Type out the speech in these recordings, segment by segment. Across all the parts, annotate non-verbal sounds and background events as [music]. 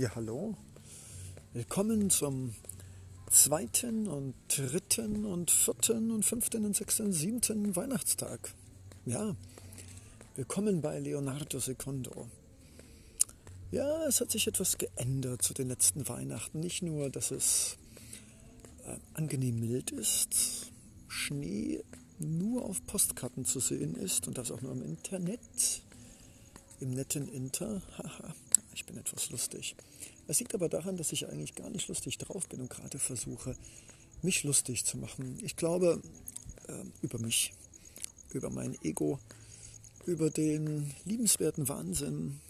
Ja, hallo. Willkommen zum zweiten und dritten und vierten und fünften und sechsten und siebten Weihnachtstag. Ja, willkommen bei Leonardo Secondo. Ja, es hat sich etwas geändert zu den letzten Weihnachten. Nicht nur, dass es äh, angenehm mild ist, Schnee nur auf Postkarten zu sehen ist und das auch nur im Internet, im netten Inter. Haha, ich bin etwas lustig. Es liegt aber daran, dass ich eigentlich gar nicht lustig drauf bin und gerade versuche, mich lustig zu machen. Ich glaube äh, über mich, über mein Ego, über den liebenswerten Wahnsinn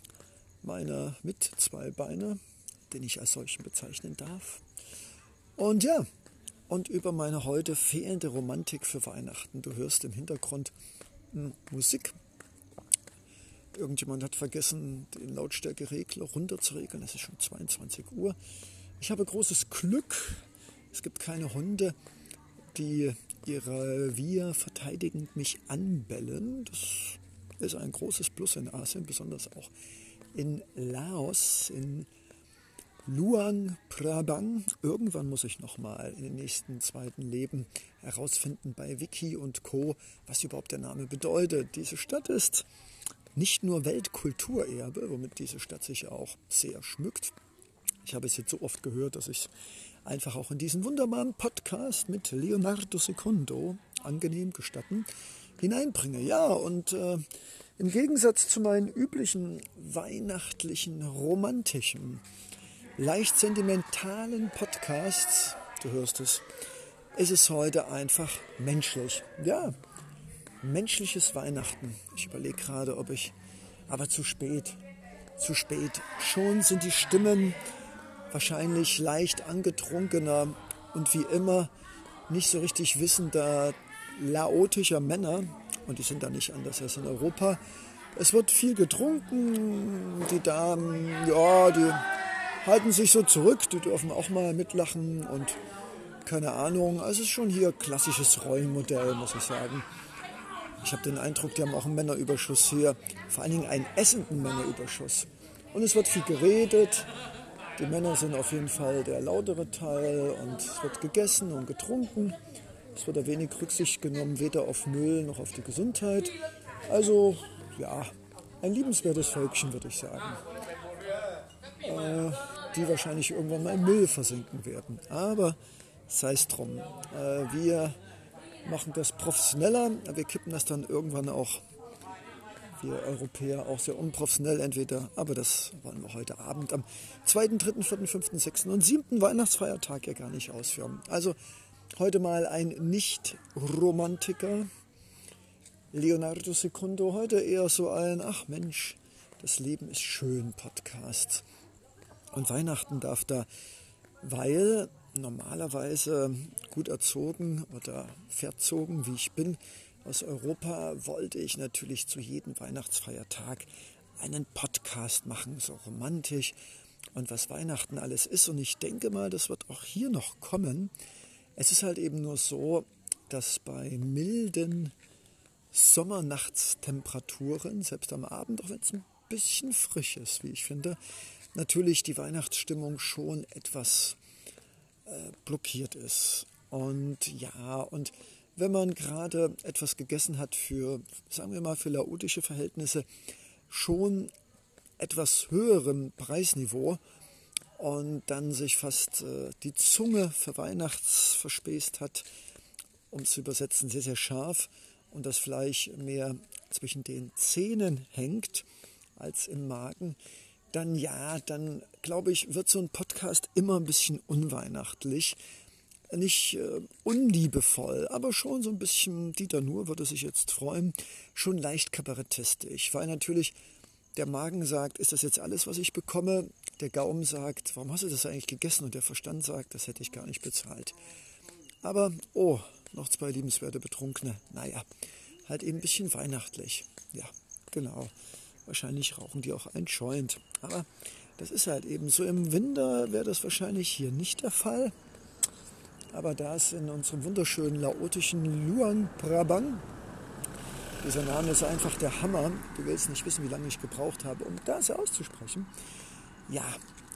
meiner mit zwei Beine, den ich als solchen bezeichnen darf. Und ja, und über meine heute fehlende Romantik für Weihnachten. Du hörst im Hintergrund hm, Musik Irgendjemand hat vergessen, den Lautstärkeregler runterzuregeln. Es ist schon 22 Uhr. Ich habe großes Glück. Es gibt keine Hunde, die ihre Revier verteidigend mich anbellen. Das ist ein großes Plus in Asien, besonders auch in Laos, in Luang Prabang. Irgendwann muss ich nochmal in den nächsten zweiten Leben herausfinden bei Wiki und Co., was überhaupt der Name bedeutet. Diese Stadt ist nicht nur Weltkulturerbe, womit diese Stadt sich auch sehr schmückt. Ich habe es jetzt so oft gehört, dass ich einfach auch in diesen wunderbaren Podcast mit Leonardo Secondo angenehm gestatten hineinbringe. Ja, und äh, im Gegensatz zu meinen üblichen weihnachtlichen, romantischen, leicht sentimentalen Podcasts, du hörst es, ist es heute einfach menschlich. Ja, menschliches Weihnachten. Ich überlege gerade, ob ich, aber zu spät, zu spät. Schon sind die Stimmen wahrscheinlich leicht angetrunkener und wie immer nicht so richtig wissender, laotischer Männer. Und die sind da nicht anders als in Europa. Es wird viel getrunken. Die Damen, ja, die halten sich so zurück. Die dürfen auch mal mitlachen und keine Ahnung. Also es ist schon hier klassisches Rollenmodell, muss ich sagen. Ich habe den Eindruck, die haben auch einen Männerüberschuss hier. Vor allen Dingen einen essenden Männerüberschuss. Und es wird viel geredet. Die Männer sind auf jeden Fall der lautere Teil und es wird gegessen und getrunken. Es wird ein wenig Rücksicht genommen, weder auf Müll noch auf die Gesundheit. Also, ja, ein liebenswertes Völkchen, würde ich sagen. Äh, die wahrscheinlich irgendwann mal im Müll versinken werden. Aber sei es drum. Äh, wir machen das professioneller. Wir kippen das dann irgendwann auch, wir Europäer, auch sehr unprofessionell entweder. Aber das wollen wir heute Abend am 2., 3., 4., 5., 6. und 7. Weihnachtsfeiertag ja gar nicht ausführen. Also heute mal ein Nicht-Romantiker. Leonardo Secundo, heute eher so ein, ach Mensch, das Leben ist schön Podcast. Und Weihnachten darf da, weil normalerweise gut erzogen oder verzogen, wie ich bin, aus Europa, wollte ich natürlich zu jedem Weihnachtsfeiertag einen Podcast machen, so romantisch und was Weihnachten alles ist. Und ich denke mal, das wird auch hier noch kommen. Es ist halt eben nur so, dass bei milden Sommernachtstemperaturen, selbst am Abend, auch wenn es ein bisschen frisch ist, wie ich finde, natürlich die Weihnachtsstimmung schon etwas äh, blockiert ist. Und ja, und wenn man gerade etwas gegessen hat für, sagen wir mal, für laotische Verhältnisse, schon etwas höherem Preisniveau und dann sich fast äh, die Zunge für Weihnachts verspäßt hat, um zu übersetzen, sehr, sehr scharf und das Fleisch mehr zwischen den Zähnen hängt als im Magen, dann ja, dann glaube ich, wird so ein Podcast immer ein bisschen unweihnachtlich. Nicht äh, unliebevoll, aber schon so ein bisschen, Dieter Nuhr würde sich jetzt freuen, schon leicht kabarettistisch, weil natürlich der Magen sagt, ist das jetzt alles, was ich bekomme? Der Gaumen sagt, warum hast du das eigentlich gegessen? Und der Verstand sagt, das hätte ich gar nicht bezahlt. Aber, oh, noch zwei liebenswerte Betrunkene. Naja, halt eben ein bisschen weihnachtlich. Ja, genau. Wahrscheinlich rauchen die auch ein Joint. Aber das ist halt eben so. Im Winter wäre das wahrscheinlich hier nicht der Fall. Aber da es in unserem wunderschönen laotischen Luang Prabang, dieser Name ist einfach der Hammer. Du willst nicht wissen, wie lange ich gebraucht habe, um das auszusprechen. Ja,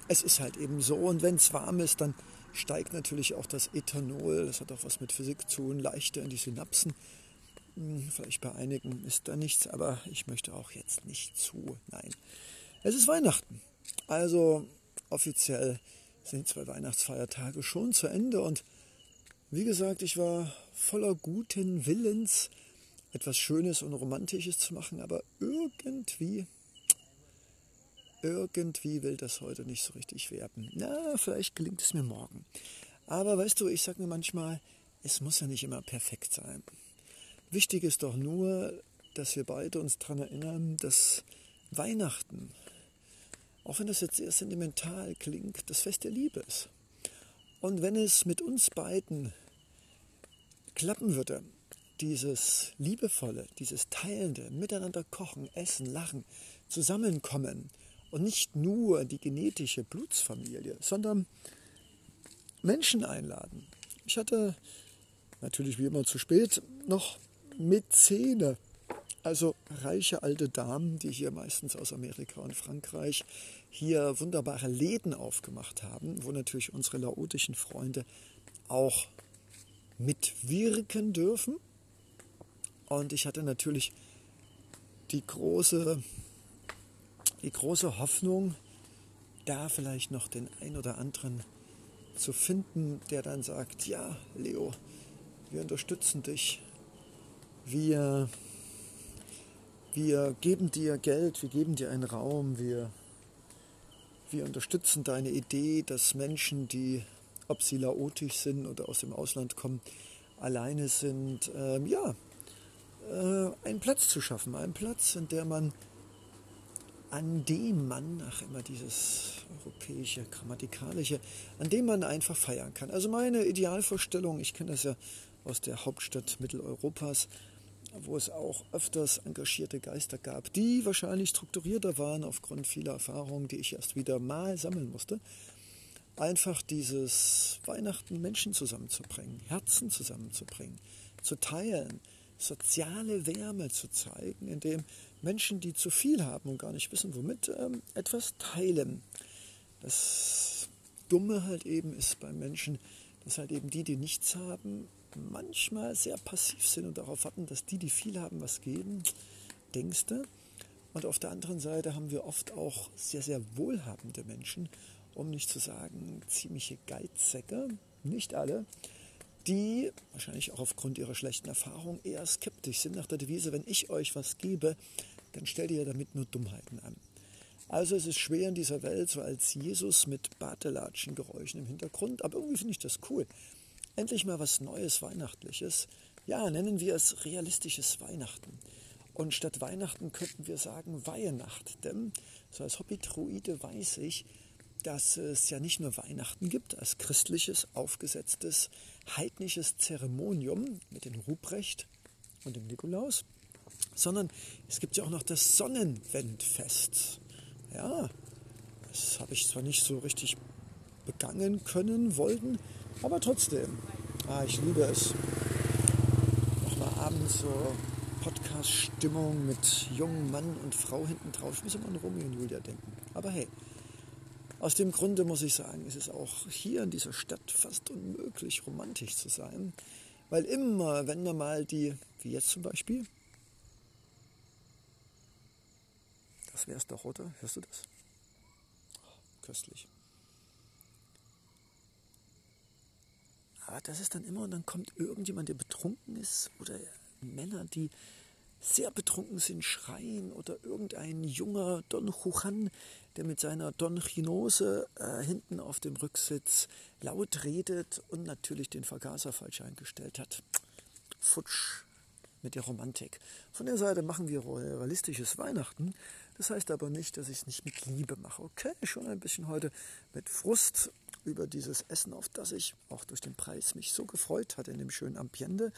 es ist halt eben so. Und wenn es warm ist, dann steigt natürlich auch das Ethanol. Das hat auch was mit Physik zu tun, leichter in die Synapsen. Vielleicht bei einigen ist da nichts, aber ich möchte auch jetzt nicht zu. Nein. Es ist Weihnachten. Also offiziell sind zwei Weihnachtsfeiertage schon zu Ende und wie gesagt, ich war voller guten Willens, etwas Schönes und Romantisches zu machen, aber irgendwie, irgendwie will das heute nicht so richtig werden. Na, vielleicht gelingt es mir morgen. Aber weißt du, ich sage mir manchmal, es muss ja nicht immer perfekt sein. Wichtig ist doch nur, dass wir beide uns daran erinnern, dass Weihnachten, auch wenn das jetzt sehr sentimental klingt, das Fest der Liebe ist. Und wenn es mit uns beiden klappen würde, dieses liebevolle, dieses teilende, miteinander kochen, essen, lachen, zusammenkommen und nicht nur die genetische Blutsfamilie, sondern Menschen einladen. Ich hatte natürlich wie immer zu spät noch Mäzene, also reiche alte Damen, die hier meistens aus Amerika und Frankreich hier wunderbare Läden aufgemacht haben, wo natürlich unsere laotischen Freunde auch mitwirken dürfen. Und ich hatte natürlich die große, die große Hoffnung, da vielleicht noch den ein oder anderen zu finden, der dann sagt, ja, Leo, wir unterstützen dich. Wir, wir geben dir Geld, wir geben dir einen Raum, wir, wir unterstützen deine Idee, dass Menschen, die ob sie laotisch sind oder aus dem Ausland kommen, alleine sind, ähm, ja, äh, einen Platz zu schaffen, einen Platz, in der man, an dem man, ach immer dieses europäische, grammatikalische, an dem man einfach feiern kann. Also meine Idealvorstellung, ich kenne das ja aus der Hauptstadt Mitteleuropas, wo es auch öfters engagierte Geister gab, die wahrscheinlich strukturierter waren aufgrund vieler Erfahrungen, die ich erst wieder mal sammeln musste einfach dieses Weihnachten Menschen zusammenzubringen, Herzen zusammenzubringen, zu teilen, soziale Wärme zu zeigen, indem Menschen, die zu viel haben und gar nicht wissen, womit, ähm, etwas teilen. Das Dumme halt eben ist bei Menschen, dass halt eben die, die nichts haben, manchmal sehr passiv sind und darauf warten, dass die, die viel haben, was geben. Denkst du? Und auf der anderen Seite haben wir oft auch sehr, sehr wohlhabende Menschen um nicht zu sagen ziemliche Geizsäcke, nicht alle, die wahrscheinlich auch aufgrund ihrer schlechten Erfahrung eher skeptisch sind nach der Devise, wenn ich euch was gebe, dann stellt ihr damit nur Dummheiten an. Also es ist schwer in dieser Welt, so als Jesus mit Bartelatschengeräuschen im Hintergrund, aber irgendwie finde ich das cool. Endlich mal was Neues, Weihnachtliches. Ja, nennen wir es realistisches Weihnachten. Und statt Weihnachten könnten wir sagen Weihnacht, denn so als Hobby-Druide weiß ich, dass es ja nicht nur Weihnachten gibt als christliches, aufgesetztes, heidnisches Zeremonium mit dem Ruprecht und dem Nikolaus, sondern es gibt ja auch noch das Sonnenwendfest. Ja, das habe ich zwar nicht so richtig begangen können, wollten, aber trotzdem, ah, ich liebe es. Nochmal abends so Podcast-Stimmung mit jungen Mann und Frau hinten drauf. Ich muss immer an Romeo und Julia denken. Aber hey, aus dem Grunde muss ich sagen, ist es auch hier in dieser Stadt fast unmöglich, romantisch zu sein, weil immer, wenn man mal die, wie jetzt zum Beispiel, das wäre es doch, oder? Hörst du das? Köstlich. Aber das ist dann immer, und dann kommt irgendjemand, der betrunken ist, oder Männer, die sehr betrunken sind, schreien, oder irgendein junger Don Juan, der mit seiner Don Chinose äh, hinten auf dem Rücksitz laut redet und natürlich den Vergaser falsch eingestellt hat. Futsch mit der Romantik. Von der Seite machen wir realistisches Weihnachten. Das heißt aber nicht, dass ich es nicht mit Liebe mache. Okay, schon ein bisschen heute mit Frust über dieses Essen, auf das ich auch durch den Preis mich so gefreut hatte in dem schönen Ambiente.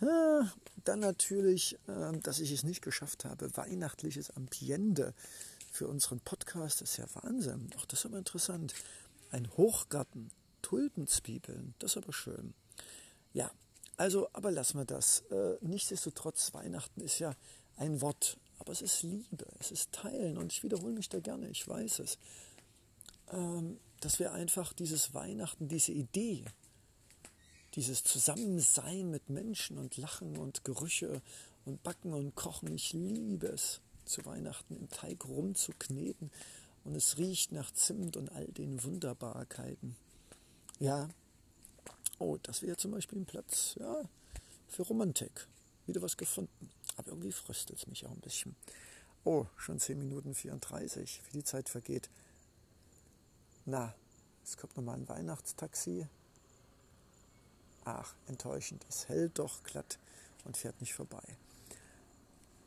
Dann natürlich, ähm, dass ich es nicht geschafft habe, weihnachtliches Ambiente für unseren Podcast. Das ist ja Wahnsinn. Ach, das ist aber interessant. Ein Hochgarten, Tulpenzwiebeln, das ist aber schön. Ja, also, aber lassen wir das. Äh, nichtsdestotrotz, Weihnachten ist ja ein Wort, aber es ist Liebe, es ist Teilen und ich wiederhole mich da gerne, ich weiß es. ähm, dass wir einfach dieses Weihnachten, diese Idee, dieses Zusammensein mit Menschen und Lachen und Gerüche und Backen und Kochen, ich liebe es, zu Weihnachten im Teig rumzukneten und es riecht nach Zimt und all den Wunderbarkeiten. Ja, oh, das wäre zum Beispiel ein Platz ja, für Romantik. Wieder was gefunden. Aber irgendwie fröstet es mich auch ein bisschen. Oh, schon 10 Minuten 34, wie die Zeit vergeht. Na, es kommt nochmal ein Weihnachtstaxi. Ach, enttäuschend. Es hält doch glatt und fährt nicht vorbei.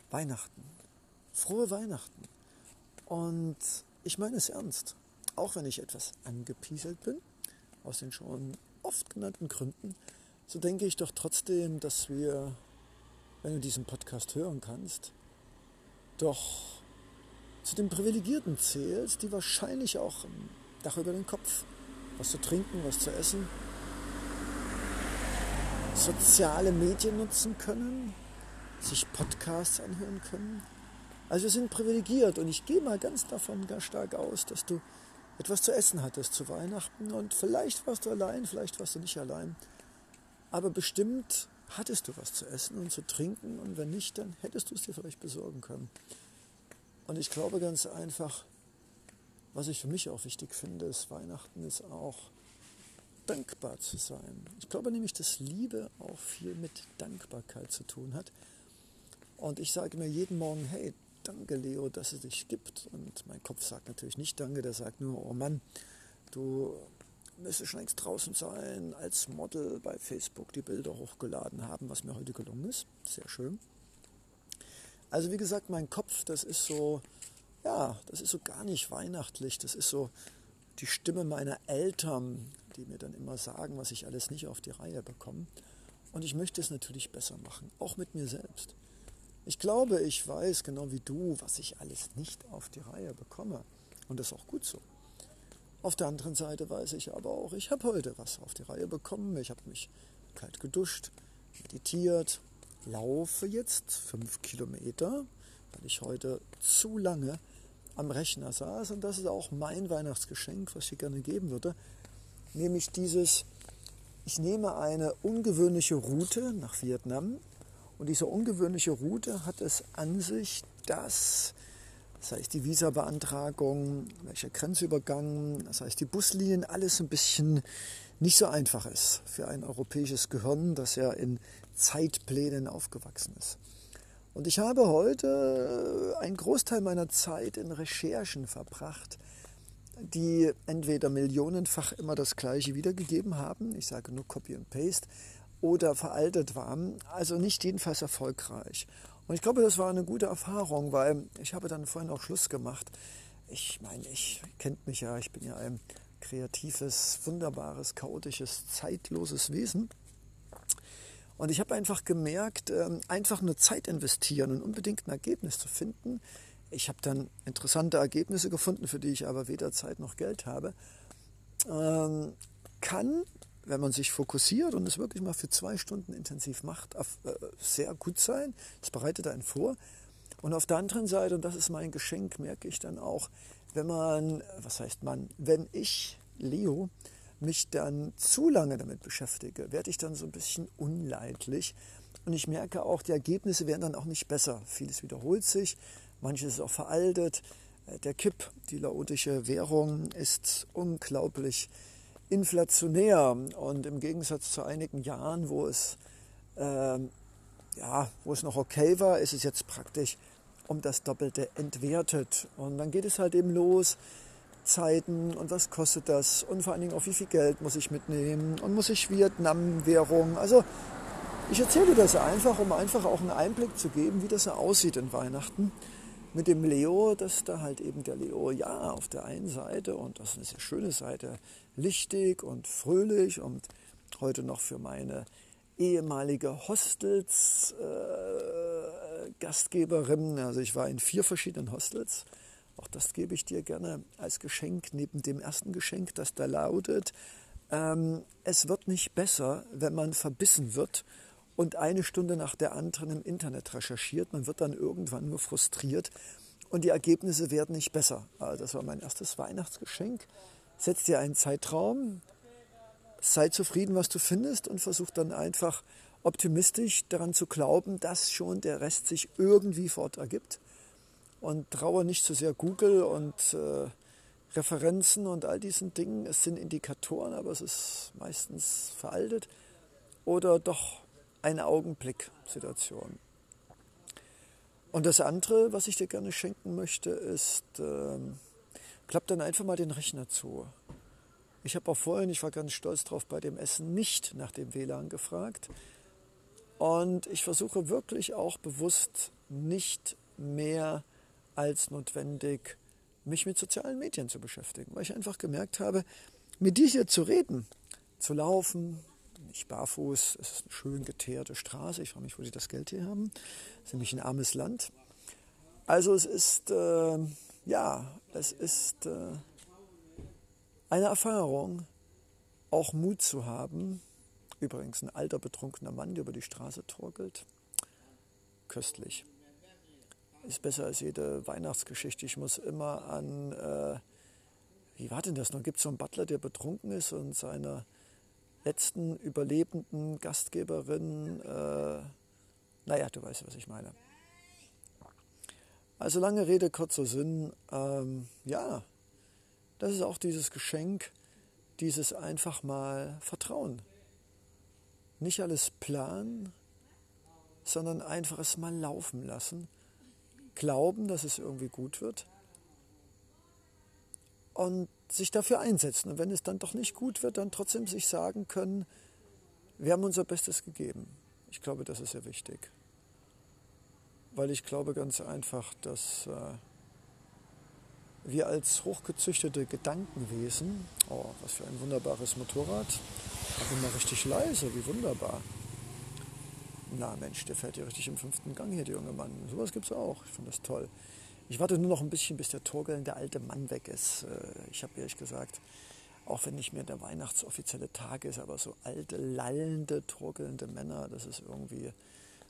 Weihnachten. Frohe Weihnachten. Und ich meine es ernst. Auch wenn ich etwas angepieselt bin, aus den schon oft genannten Gründen, so denke ich doch trotzdem, dass wir, wenn du diesen Podcast hören kannst, doch zu den Privilegierten zählst, die wahrscheinlich auch Dach über den Kopf, was zu trinken, was zu essen, soziale Medien nutzen können, sich Podcasts anhören können. Also wir sind privilegiert und ich gehe mal ganz davon ganz stark aus, dass du etwas zu essen hattest zu Weihnachten und vielleicht warst du allein, vielleicht warst du nicht allein. Aber bestimmt hattest du was zu essen und zu trinken und wenn nicht, dann hättest du es dir vielleicht besorgen können. Und ich glaube ganz einfach, was ich für mich auch wichtig finde, ist Weihnachten ist auch dankbar zu sein. Ich glaube nämlich, dass Liebe auch viel mit Dankbarkeit zu tun hat. Und ich sage mir jeden Morgen, hey, danke Leo, dass es dich gibt. Und mein Kopf sagt natürlich nicht danke, der sagt nur, oh Mann, du müsstest schon längst draußen sein, als Model bei Facebook die Bilder hochgeladen haben, was mir heute gelungen ist. Sehr schön. Also wie gesagt, mein Kopf, das ist so, ja, das ist so gar nicht weihnachtlich. Das ist so die Stimme meiner Eltern, die mir dann immer sagen, was ich alles nicht auf die Reihe bekomme. Und ich möchte es natürlich besser machen, auch mit mir selbst. Ich glaube, ich weiß genau wie du, was ich alles nicht auf die Reihe bekomme. Und das ist auch gut so. Auf der anderen Seite weiß ich aber auch, ich habe heute was auf die Reihe bekommen. Ich habe mich kalt geduscht, meditiert, laufe jetzt fünf Kilometer, weil ich heute zu lange am Rechner saß. Und das ist auch mein Weihnachtsgeschenk, was ich gerne geben würde. Nämlich dieses, ich nehme eine ungewöhnliche Route nach Vietnam und diese ungewöhnliche Route hat es an sich, dass, das heißt die Visa-Beantragung, welcher Grenzübergang, das heißt die Buslinien, alles ein bisschen nicht so einfach ist für ein europäisches Gehirn, das ja in Zeitplänen aufgewachsen ist. Und ich habe heute einen Großteil meiner Zeit in Recherchen verbracht, die entweder millionenfach immer das Gleiche wiedergegeben haben, ich sage nur Copy and Paste, oder veraltet waren. Also nicht jedenfalls erfolgreich. Und ich glaube, das war eine gute Erfahrung, weil ich habe dann vorhin auch Schluss gemacht. Ich meine, ich kennt mich ja, ich bin ja ein kreatives, wunderbares, chaotisches, zeitloses Wesen. Und ich habe einfach gemerkt, ähm, einfach nur Zeit investieren und unbedingt ein Ergebnis zu finden. Ich habe dann interessante Ergebnisse gefunden, für die ich aber weder Zeit noch Geld habe. Ähm, kann wenn man sich fokussiert und es wirklich mal für zwei Stunden intensiv macht, äh, sehr gut sein. Das bereitet einen vor. Und auf der anderen Seite, und das ist mein Geschenk, merke ich dann auch, wenn man, was heißt man, wenn ich, Leo, mich dann zu lange damit beschäftige, werde ich dann so ein bisschen unleidlich. Und ich merke auch, die Ergebnisse werden dann auch nicht besser. Vieles wiederholt sich, manches ist auch veraltet. Äh, der Kipp, die laotische Währung, ist unglaublich inflationär und im Gegensatz zu einigen Jahren, wo es, äh, ja, wo es noch okay war, ist es jetzt praktisch um das Doppelte entwertet. Und dann geht es halt eben los, Zeiten und was kostet das? Und vor allen Dingen auch wie viel Geld muss ich mitnehmen? Und muss ich Vietnam-Währung. Also ich erzähle das einfach, um einfach auch einen Einblick zu geben, wie das so aussieht in Weihnachten mit dem Leo, dass da halt eben der Leo, ja, auf der einen Seite, und das ist eine sehr schöne Seite, lichtig und fröhlich und heute noch für meine ehemalige Hostels äh, Gastgeberin, also ich war in vier verschiedenen Hostels, auch das gebe ich dir gerne als Geschenk neben dem ersten Geschenk, das da lautet, ähm, es wird nicht besser, wenn man verbissen wird und eine Stunde nach der anderen im Internet recherchiert. Man wird dann irgendwann nur frustriert und die Ergebnisse werden nicht besser. Also das war mein erstes Weihnachtsgeschenk. Setz dir einen Zeitraum, sei zufrieden, was du findest und versuch dann einfach optimistisch daran zu glauben, dass schon der Rest sich irgendwie fort ergibt. Und traue nicht zu so sehr Google und äh, Referenzen und all diesen Dingen. Es sind Indikatoren, aber es ist meistens veraltet. Oder doch eine Augenblick-Situation. Und das andere, was ich dir gerne schenken möchte, ist, äh, klapp dann einfach mal den Rechner zu. Ich habe auch vorhin, ich war ganz stolz drauf, bei dem Essen nicht nach dem WLAN gefragt. Und ich versuche wirklich auch bewusst nicht mehr als notwendig, mich mit sozialen Medien zu beschäftigen, weil ich einfach gemerkt habe, mit dir hier zu reden, zu laufen, nicht barfuß, es ist eine schön geteerte Straße, ich frage mich, wo sie das Geld hier haben, es ist nämlich ein armes Land. Also es ist, äh, ja, es ist äh, eine Erfahrung, auch Mut zu haben, übrigens ein alter betrunkener Mann, der über die Straße torkelt, köstlich ist besser als jede Weihnachtsgeschichte. Ich muss immer an, äh, wie war denn das noch? Gibt es so einen Butler, der betrunken ist und seiner letzten überlebenden Gastgeberin, äh, naja, du weißt, was ich meine. Also lange Rede, kurzer Sinn. Ähm, ja, das ist auch dieses Geschenk, dieses einfach mal Vertrauen. Nicht alles planen, sondern einfach es mal laufen lassen glauben, dass es irgendwie gut wird und sich dafür einsetzen. Und wenn es dann doch nicht gut wird, dann trotzdem sich sagen können, wir haben unser Bestes gegeben. Ich glaube, das ist sehr wichtig. Weil ich glaube ganz einfach, dass äh, wir als hochgezüchtete Gedankenwesen, oh, was für ein wunderbares Motorrad, aber immer richtig leise, wie wunderbar. Na Mensch, der fährt ja richtig im fünften Gang hier, der junge Mann. Sowas gibt es auch. Ich finde das toll. Ich warte nur noch ein bisschen, bis der torgelnde alte Mann weg ist. Äh, ich habe ehrlich gesagt, auch wenn nicht mehr der weihnachtsoffizielle Tag ist, aber so alte, lallende, torgelnde Männer, das ist irgendwie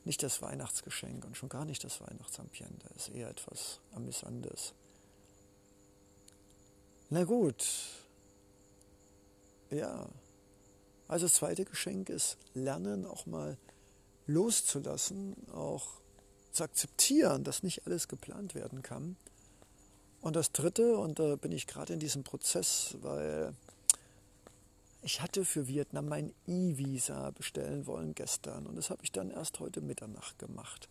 nicht das Weihnachtsgeschenk und schon gar nicht das Weihnachtsambiente. Das ist eher etwas Amüsantes. Na gut. Ja. Also das zweite Geschenk ist Lernen auch mal loszulassen, auch zu akzeptieren, dass nicht alles geplant werden kann. Und das Dritte, und da bin ich gerade in diesem Prozess, weil ich hatte für Vietnam mein E-Visa bestellen wollen gestern und das habe ich dann erst heute Mitternacht gemacht.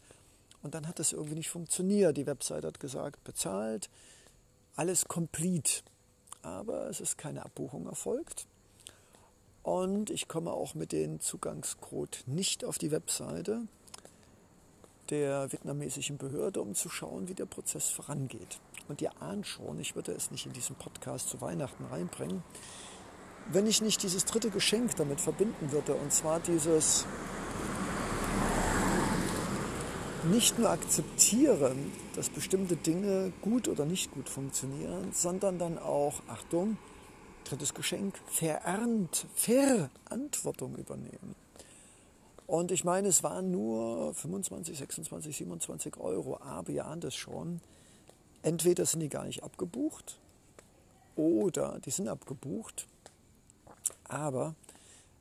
Und dann hat das irgendwie nicht funktioniert. Die Website hat gesagt, bezahlt, alles complete. Aber es ist keine Abbuchung erfolgt. Und ich komme auch mit dem Zugangscode nicht auf die Webseite der vietnamesischen Behörde, um zu schauen, wie der Prozess vorangeht. Und ihr ahnt schon, ich würde es nicht in diesen Podcast zu Weihnachten reinbringen, wenn ich nicht dieses dritte Geschenk damit verbinden würde, und zwar dieses nicht nur akzeptieren, dass bestimmte Dinge gut oder nicht gut funktionieren, sondern dann auch, Achtung, drittes Geschenk, Verernt, Verantwortung übernehmen. Und ich meine, es waren nur 25, 26, 27 Euro, aber wir ahnen das schon. Entweder sind die gar nicht abgebucht oder die sind abgebucht. Aber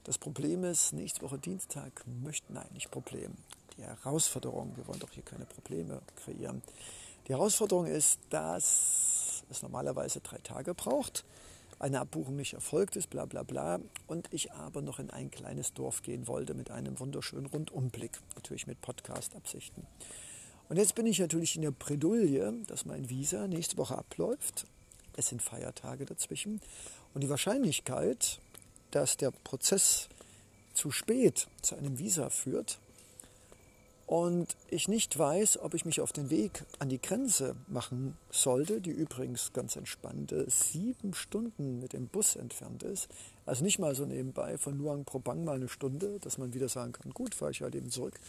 das Problem ist, nächste Woche Dienstag möchten, nein, nicht Problem, die Herausforderung, wir wollen doch hier keine Probleme kreieren. Die Herausforderung ist, dass es normalerweise drei Tage braucht eine Abbuchung nicht erfolgt ist, bla bla bla, und ich aber noch in ein kleines Dorf gehen wollte mit einem wunderschönen Rundumblick, natürlich mit Podcast-Absichten. Und jetzt bin ich natürlich in der Bredouille, dass mein Visa nächste Woche abläuft. Es sind Feiertage dazwischen. Und die Wahrscheinlichkeit, dass der Prozess zu spät zu einem Visa führt, und ich nicht weiß, ob ich mich auf den Weg an die Grenze machen sollte, die übrigens ganz entspannte sieben Stunden mit dem Bus entfernt ist. Also nicht mal so nebenbei von Luang Prabang mal eine Stunde, dass man wieder sagen kann, gut, fahre ich halt eben zurück.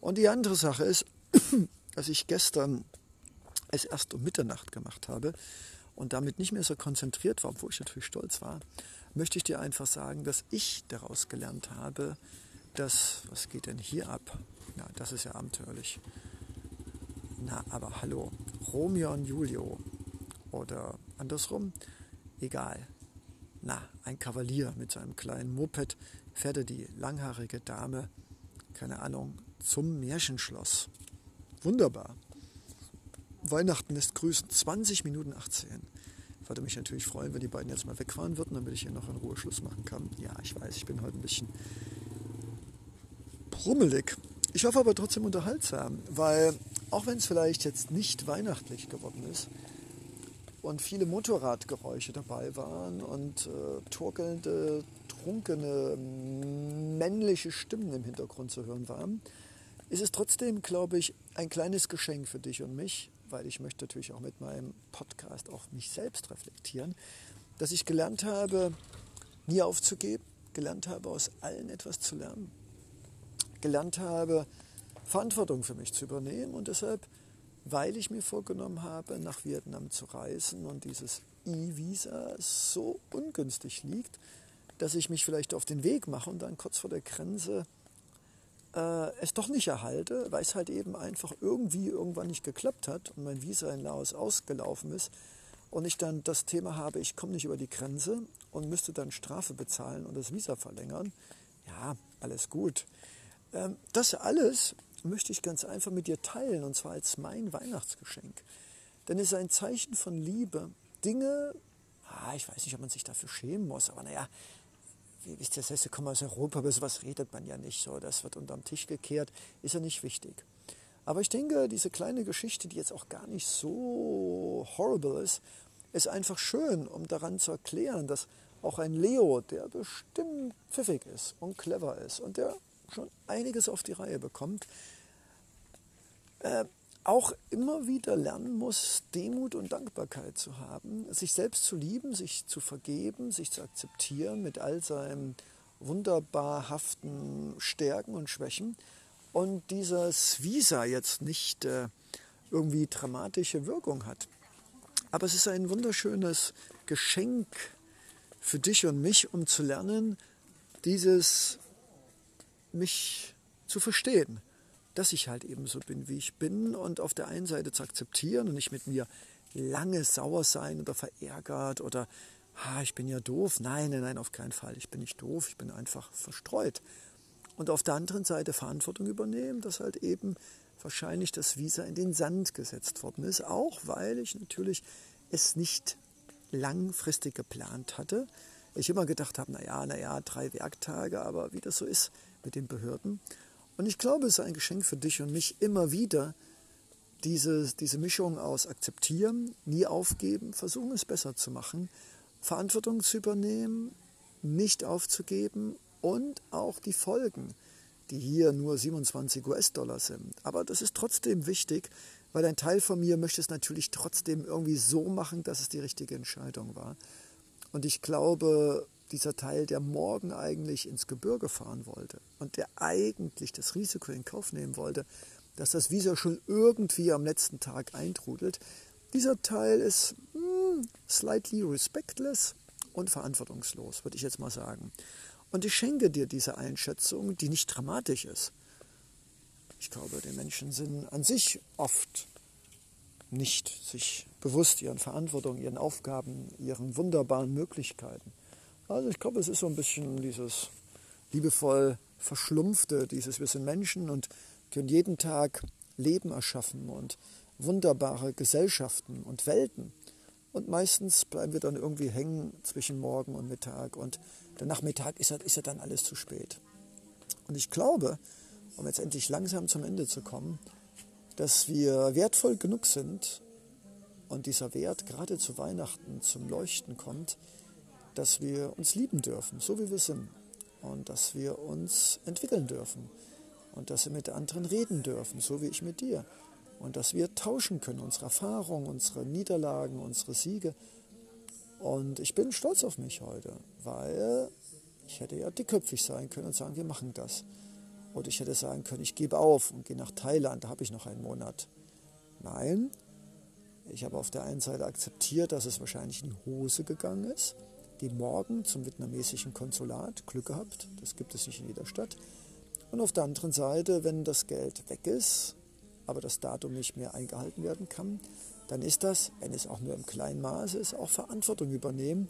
Und die andere Sache ist, [clears throat] dass ich gestern es erst um Mitternacht gemacht habe und damit nicht mehr so konzentriert war, obwohl ich natürlich stolz war, möchte ich dir einfach sagen, dass ich daraus gelernt habe, dass, was geht denn hier ab? Ja, das ist ja abenteuerlich. Na, aber hallo, Romeo und Julio oder andersrum, egal. Na, ein Kavalier mit seinem kleinen Moped fährt die langhaarige Dame, keine Ahnung, zum Märchenschloss. Wunderbar. Weihnachten lässt grüßen, 20 Minuten 18. Würde mich natürlich freuen, wenn die beiden jetzt mal wegfahren würden, damit ich hier noch in Ruhe Schluss machen kann. Ja, ich weiß, ich bin heute ein bisschen brummelig. Ich hoffe aber trotzdem unterhaltsam, weil auch wenn es vielleicht jetzt nicht weihnachtlich geworden ist und viele Motorradgeräusche dabei waren und äh, torkelnde, trunkene, männliche Stimmen im Hintergrund zu hören waren, ist es trotzdem, glaube ich, ein kleines Geschenk für dich und mich, weil ich möchte natürlich auch mit meinem Podcast auf mich selbst reflektieren, dass ich gelernt habe, nie aufzugeben, gelernt habe, aus allen etwas zu lernen, gelernt habe, Verantwortung für mich zu übernehmen und deshalb, weil ich mir vorgenommen habe, nach Vietnam zu reisen und dieses E-Visa so ungünstig liegt, dass ich mich vielleicht auf den Weg mache und dann kurz vor der Grenze äh, es doch nicht erhalte, weil es halt eben einfach irgendwie irgendwann nicht geklappt hat und mein Visa in Laos ausgelaufen ist und ich dann das Thema habe, ich komme nicht über die Grenze und müsste dann Strafe bezahlen und das Visa verlängern. Ja, alles gut. Ähm, das alles möchte ich ganz einfach mit dir teilen und zwar als mein Weihnachtsgeschenk. Denn es ist ein Zeichen von Liebe. Dinge, ah, ich weiß nicht, ob man sich dafür schämen muss, aber naja, wie wisst ihr, das heißt, wir kommen aus Europa, über sowas redet man ja nicht so, das wird unterm Tisch gekehrt, ist ja nicht wichtig. Aber ich denke, diese kleine Geschichte, die jetzt auch gar nicht so horrible ist, ist einfach schön, um daran zu erklären, dass auch ein Leo, der bestimmt pfiffig ist und clever ist und der schon einiges auf die Reihe bekommt, äh, auch immer wieder lernen muss, Demut und Dankbarkeit zu haben, sich selbst zu lieben, sich zu vergeben, sich zu akzeptieren mit all seinen wunderbarhaften Stärken und Schwächen und dieses Visa jetzt nicht äh, irgendwie dramatische Wirkung hat. Aber es ist ein wunderschönes Geschenk für dich und mich, um zu lernen, dieses mich zu verstehen, dass ich halt eben so bin, wie ich bin und auf der einen Seite zu akzeptieren und nicht mit mir lange sauer sein oder verärgert oder ah, ich bin ja doof. Nein, nein, nein, auf keinen Fall. Ich bin nicht doof, ich bin einfach verstreut. Und auf der anderen Seite Verantwortung übernehmen, dass halt eben wahrscheinlich das Visa in den Sand gesetzt worden ist, auch weil ich natürlich es nicht langfristig geplant hatte. Ich immer gedacht habe, naja, naja, drei Werktage, aber wie das so ist mit den Behörden, und ich glaube, es ist ein Geschenk für dich und mich immer wieder, diese, diese Mischung aus akzeptieren, nie aufgeben, versuchen es besser zu machen, Verantwortung zu übernehmen, nicht aufzugeben und auch die Folgen, die hier nur 27 US-Dollar sind. Aber das ist trotzdem wichtig, weil ein Teil von mir möchte es natürlich trotzdem irgendwie so machen, dass es die richtige Entscheidung war. Und ich glaube, dieser Teil, der morgen eigentlich ins Gebirge fahren wollte und der eigentlich das Risiko in Kauf nehmen wollte, dass das Visa schon irgendwie am letzten Tag eintrudelt, dieser Teil ist hm, slightly respectless und verantwortungslos, würde ich jetzt mal sagen. Und ich schenke dir diese Einschätzung, die nicht dramatisch ist. Ich glaube, die Menschen sind an sich oft nicht sich bewusst ihren Verantwortungen, ihren Aufgaben, ihren wunderbaren Möglichkeiten. Also ich glaube, es ist so ein bisschen dieses liebevoll verschlumpfte, dieses wir sind Menschen und können jeden Tag Leben erschaffen und wunderbare Gesellschaften und Welten. Und meistens bleiben wir dann irgendwie hängen zwischen Morgen und Mittag und der Nachmittag ist ja, ist ja dann alles zu spät. Und ich glaube, um jetzt endlich langsam zum Ende zu kommen, dass wir wertvoll genug sind und dieser Wert gerade zu Weihnachten zum Leuchten kommt, dass wir uns lieben dürfen, so wie wir sind. Und dass wir uns entwickeln dürfen. Und dass wir mit anderen reden dürfen, so wie ich mit dir. Und dass wir tauschen können, unsere Erfahrungen, unsere Niederlagen, unsere Siege. Und ich bin stolz auf mich heute, weil ich hätte ja dickköpfig sein können und sagen, wir machen das. Oder ich hätte sagen können, ich gebe auf und gehe nach Thailand, da habe ich noch einen Monat. Nein, ich habe auf der einen Seite akzeptiert, dass es wahrscheinlich in die Hose gegangen ist gehe morgen zum vietnamesischen Konsulat, Glück gehabt, das gibt es nicht in jeder Stadt. Und auf der anderen Seite, wenn das Geld weg ist, aber das Datum nicht mehr eingehalten werden kann, dann ist das, wenn es auch nur im kleinen Maße ist, auch Verantwortung übernehmen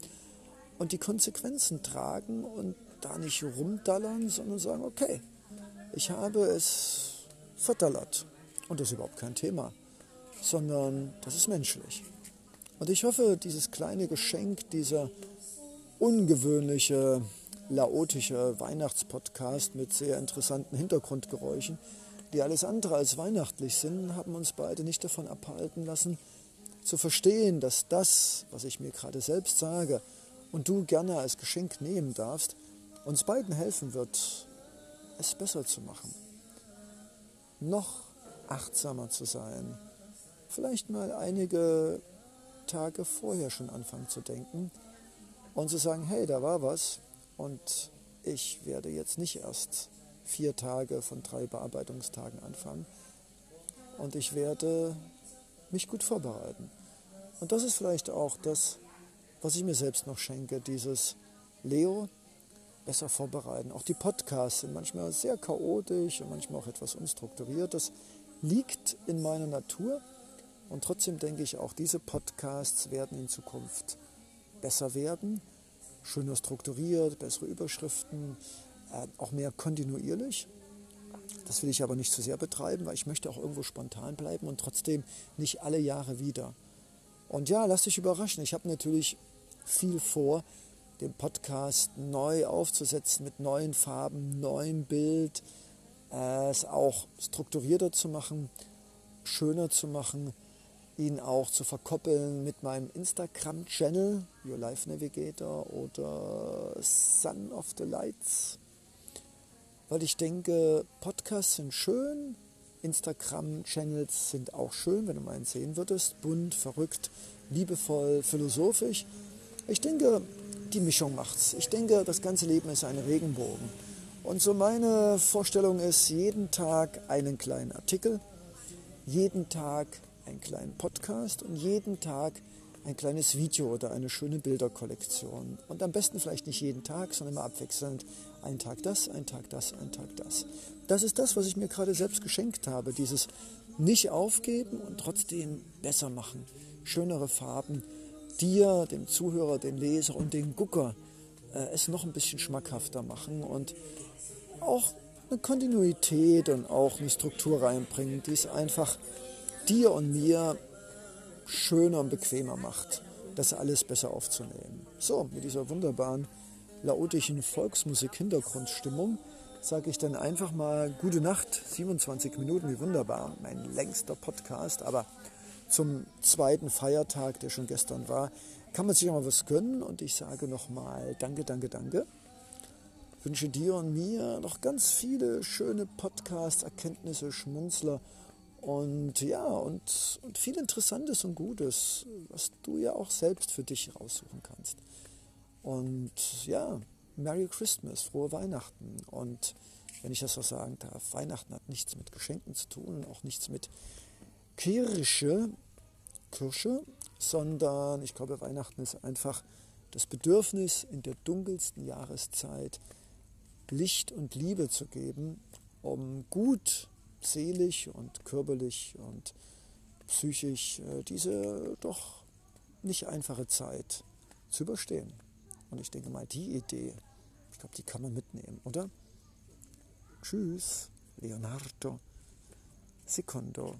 und die Konsequenzen tragen und da nicht rumdallern, sondern sagen, okay, ich habe es verdallert. Und das ist überhaupt kein Thema, sondern das ist menschlich. Und ich hoffe, dieses kleine Geschenk, dieser ungewöhnliche, laotische Weihnachtspodcast mit sehr interessanten Hintergrundgeräuschen, die alles andere als weihnachtlich sind, haben uns beide nicht davon abhalten lassen, zu verstehen, dass das, was ich mir gerade selbst sage und du gerne als Geschenk nehmen darfst, uns beiden helfen wird, es besser zu machen. Noch achtsamer zu sein. Vielleicht mal einige Tage vorher schon anfangen zu denken und zu sagen, hey, da war was und ich werde jetzt nicht erst vier Tage von drei Bearbeitungstagen anfangen und ich werde mich gut vorbereiten. Und das ist vielleicht auch das, was ich mir selbst noch schenke, dieses Leo besser vorbereiten. Auch die Podcasts sind manchmal sehr chaotisch und manchmal auch etwas unstrukturiert. Das liegt in meiner Natur und trotzdem denke ich, auch diese Podcasts werden in Zukunft besser werden, schöner strukturiert, bessere Überschriften, äh, auch mehr kontinuierlich. Das will ich aber nicht zu sehr betreiben, weil ich möchte auch irgendwo spontan bleiben und trotzdem nicht alle Jahre wieder. Und ja, lass dich überraschen. Ich habe natürlich viel vor, den Podcast neu aufzusetzen mit neuen Farben, neuem Bild, äh, es auch strukturierter zu machen, schöner zu machen, ihn auch zu verkoppeln mit meinem Instagram-Channel, Your Life Navigator oder Sun of the Lights. Weil ich denke, Podcasts sind schön, Instagram-Channels sind auch schön, wenn du meinen sehen würdest. Bunt, verrückt, liebevoll, philosophisch. Ich denke, die Mischung macht's. Ich denke, das ganze Leben ist ein Regenbogen. Und so meine Vorstellung ist, jeden Tag einen kleinen Artikel, jeden Tag einen kleinen Podcast und jeden Tag ein kleines Video oder eine schöne Bilderkollektion. Und am besten vielleicht nicht jeden Tag, sondern immer abwechselnd. Ein Tag das, ein Tag das, ein Tag das. Das ist das, was ich mir gerade selbst geschenkt habe. Dieses nicht aufgeben und trotzdem besser machen. Schönere Farben. Dir, dem Zuhörer, dem Leser und dem Gucker äh, es noch ein bisschen schmackhafter machen und auch eine Kontinuität und auch eine Struktur reinbringen, die es einfach dir und mir schöner und bequemer macht, das alles besser aufzunehmen. So, mit dieser wunderbaren laotischen Volksmusik-Hintergrundstimmung sage ich dann einfach mal gute Nacht, 27 Minuten, wie wunderbar, mein längster Podcast, aber zum zweiten Feiertag, der schon gestern war, kann man sich auch mal was gönnen und ich sage nochmal danke, danke, danke. Wünsche dir und mir noch ganz viele schöne Podcasts, Erkenntnisse, Schmunzler und ja, und, und viel Interessantes und Gutes, was du ja auch selbst für dich raussuchen kannst. Und ja, Merry Christmas, frohe Weihnachten. Und wenn ich das so sagen darf, Weihnachten hat nichts mit Geschenken zu tun auch nichts mit Kirsche, Kirsche, sondern ich glaube, Weihnachten ist einfach das Bedürfnis in der dunkelsten Jahreszeit Licht und Liebe zu geben, um gut seelisch und körperlich und psychisch äh, diese doch nicht einfache Zeit zu überstehen. Und ich denke mal, die Idee, ich glaube, die kann man mitnehmen, oder? Tschüss, Leonardo Secondo.